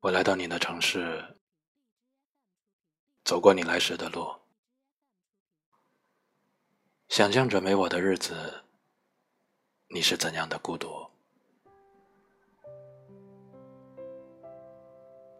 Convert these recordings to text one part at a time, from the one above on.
我来到你的城市，走过你来时的路，想象着没我的日子，你是怎样的孤独？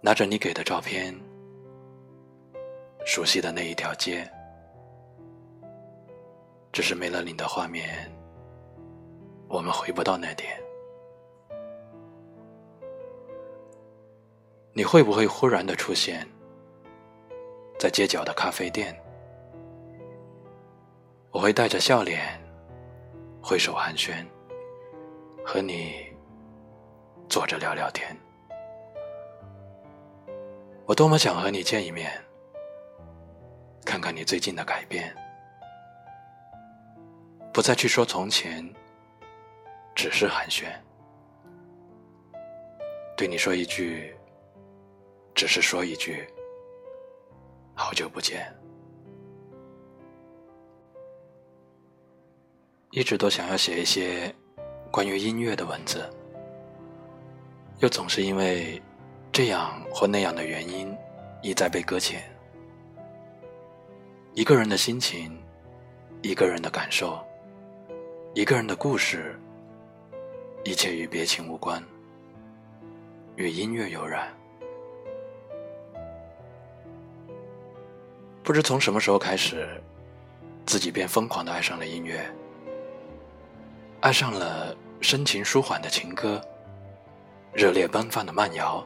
拿着你给的照片，熟悉的那一条街，只是没了你的画面，我们回不到那点。你会不会忽然的出现在街角的咖啡店？我会带着笑脸挥手寒暄，和你坐着聊聊天。我多么想和你见一面，看看你最近的改变，不再去说从前，只是寒暄，对你说一句。只是说一句“好久不见”，一直都想要写一些关于音乐的文字，又总是因为这样或那样的原因一再被搁浅。一个人的心情，一个人的感受，一个人的故事，一切与别情无关，与音乐有染。不知从什么时候开始，自己便疯狂的爱上了音乐，爱上了深情舒缓的情歌，热烈奔放的慢摇，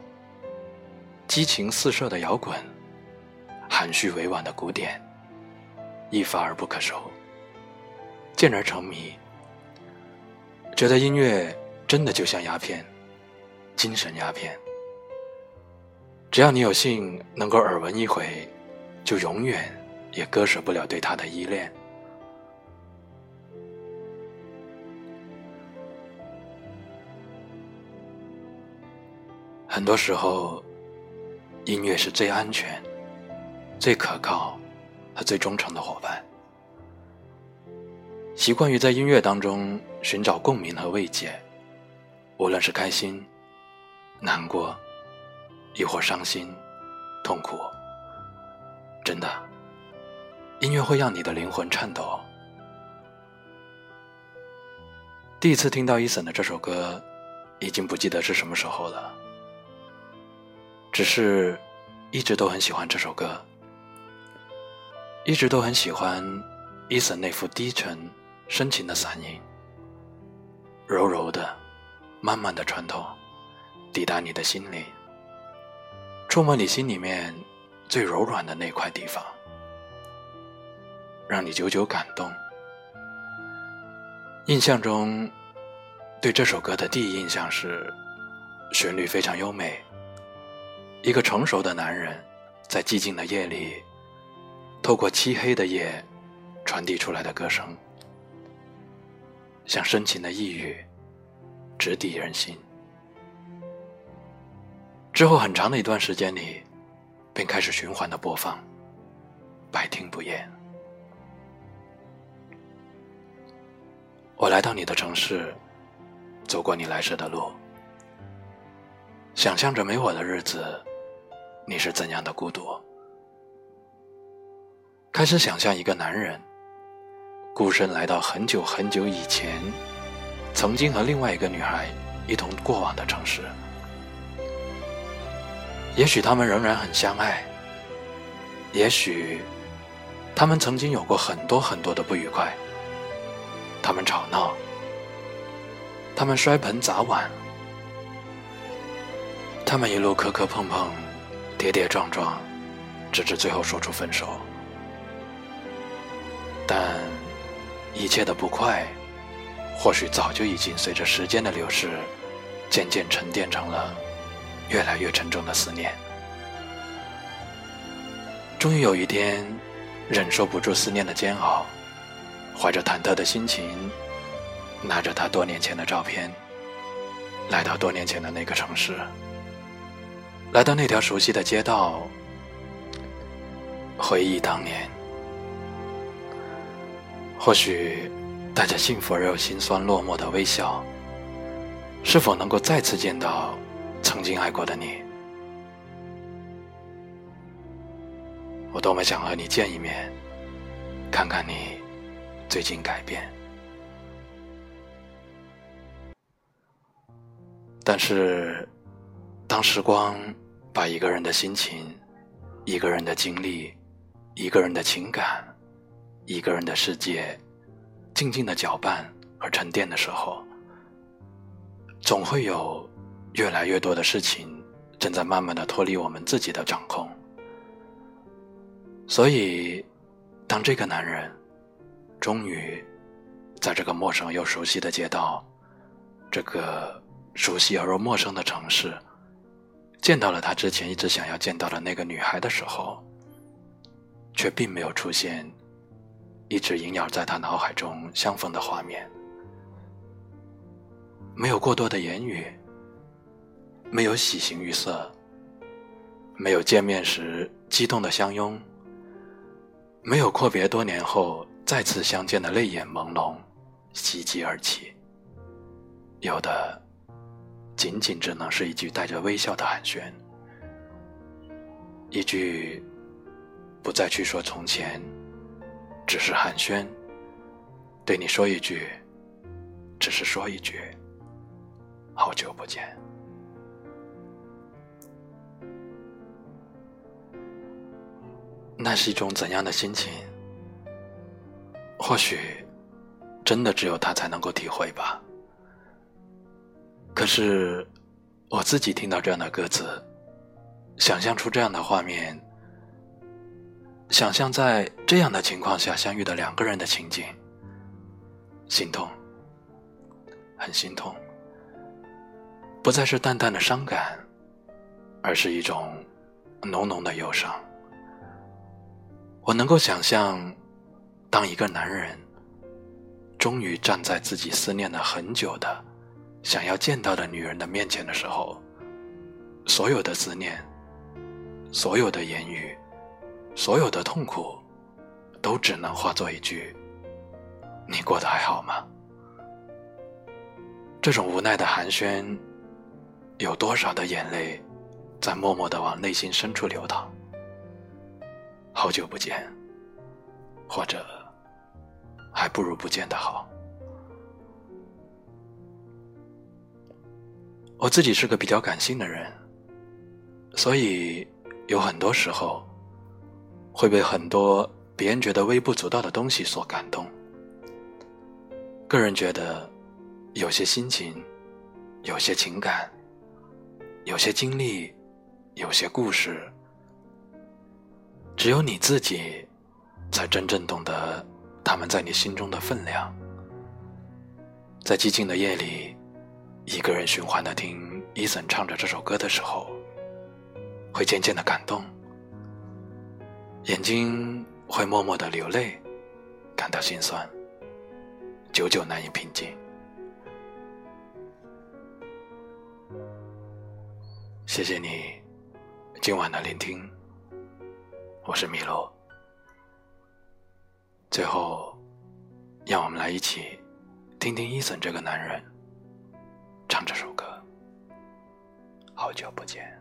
激情四射的摇滚，含蓄委婉的古典，一发而不可收，渐而成迷，觉得音乐真的就像鸦片，精神鸦片，只要你有幸能够耳闻一回。就永远也割舍不了对他的依恋。很多时候，音乐是最安全、最可靠和最忠诚的伙伴。习惯于在音乐当中寻找共鸣和慰藉，无论是开心、难过，亦或伤心、痛苦。真的，音乐会让你的灵魂颤抖。第一次听到伊森的这首歌，已经不记得是什么时候了。只是，一直都很喜欢这首歌，一直都很喜欢伊森那副低沉、深情的嗓音，柔柔的、慢慢的穿透，抵达你的心里，触摸你心里面。最柔软的那块地方，让你久久感动。印象中，对这首歌的第一印象是，旋律非常优美。一个成熟的男人，在寂静的夜里，透过漆黑的夜，传递出来的歌声，像深情的呓语，直抵人心。之后很长的一段时间里。便开始循环的播放，百听不厌。我来到你的城市，走过你来时的路，想象着没我的日子，你是怎样的孤独。开始想象一个男人，孤身来到很久很久以前，曾经和另外一个女孩一同过往的城市。也许他们仍然很相爱，也许他们曾经有过很多很多的不愉快，他们吵闹，他们摔盆砸碗，他们一路磕磕碰碰，跌跌撞撞，直至最后说出分手。但一切的不快，或许早就已经随着时间的流逝，渐渐沉淀成了。越来越沉重的思念，终于有一天，忍受不住思念的煎熬，怀着忐忑的心情，拿着他多年前的照片，来到多年前的那个城市，来到那条熟悉的街道，回忆当年，或许带着幸福而又心酸落寞的微笑，是否能够再次见到？曾经爱过的你。我多么想和你见一面看看你最近改变。但是当时光把一个人的心情一个人的经历一个人的情感一个人的世界静静的搅拌和沉淀的时候总会有越来越多的事情正在慢慢的脱离我们自己的掌控。所以，当这个男人终于在这个陌生又熟悉的街道，这个熟悉而又陌生的城市，见到了他之前一直想要见到的那个女孩的时候，却并没有出现一直萦绕在他脑海中相逢的画面，没有过多的言语，没有喜形于色，没有见面时激动的相拥。没有阔别多年后再次相见的泪眼朦胧，袭击而起。有的，仅仅只能是一句带着微笑的寒暄，一句不再去说从前，只是寒暄。对你说一句，只是说一句，好久不见。那是一种怎样的心情？或许，真的只有他才能够体会吧。可是，我自己听到这样的歌词，想象出这样的画面，想象在这样的情况下相遇的两个人的情景，心痛，很心痛，不再是淡淡的伤感，而是一种浓浓的忧伤。我能够想象，当一个男人终于站在自己思念了很久的、想要见到的女人的面前的时候，所有的思念、所有的言语、所有的痛苦，都只能化作一句：“你过得还好吗？”这种无奈的寒暄，有多少的眼泪在默默的往内心深处流淌？好久不见，或者还不如不见的好。我自己是个比较感性的人，所以有很多时候会被很多别人觉得微不足道的东西所感动。个人觉得，有些心情，有些情感，有些经历，有些故事。只有你自己，才真正懂得他们在你心中的分量。在寂静的夜里，一个人循环的听伊森唱着这首歌的时候，会渐渐的感动，眼睛会默默的流泪，感到心酸，久久难以平静。谢谢你今晚的聆听。我是米洛。最后，让我们来一起听听伊森这个男人唱这首歌。好久不见。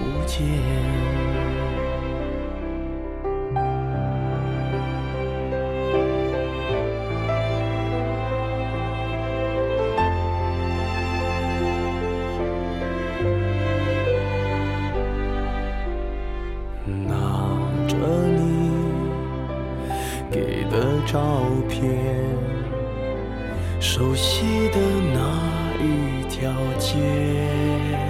不见。拿着你给的照片，熟悉的那一条街。